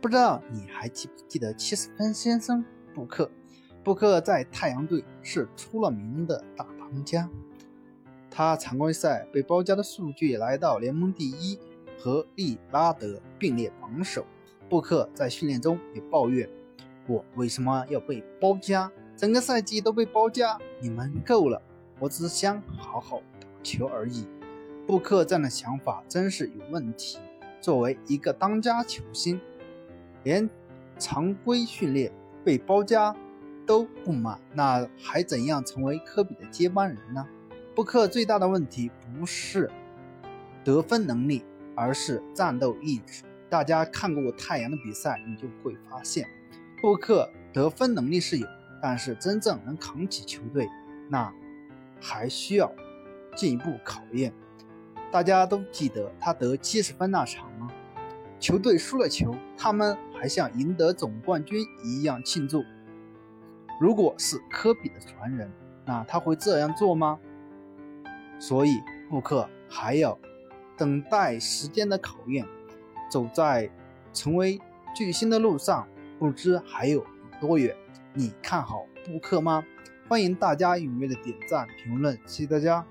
不知道你还记不记得七十分先生布克？布克在太阳队是出了名的大当家，他常规赛被包夹的数据来到联盟第一，和利拉德并列榜首。布克在训练中也抱怨：“我为什么要被包夹？整个赛季都被包夹，你们够了！我只想好好打球而已。”布克这样的想法真是有问题。作为一个当家球星，连常规训练被包夹都不满，那还怎样成为科比的接班人呢？布克最大的问题不是得分能力，而是战斗意志。大家看过太阳的比赛，你就会发现，布克得分能力是有，但是真正能扛起球队，那还需要进一步考验。大家都记得他得七十分那场吗？球队输了球，他们还像赢得总冠军一样庆祝。如果是科比的传人，那他会这样做吗？所以布克还要等待时间的考验。走在成为巨星的路上，不知还有多远。你看好布克吗？欢迎大家踊跃的点赞评论，谢谢大家。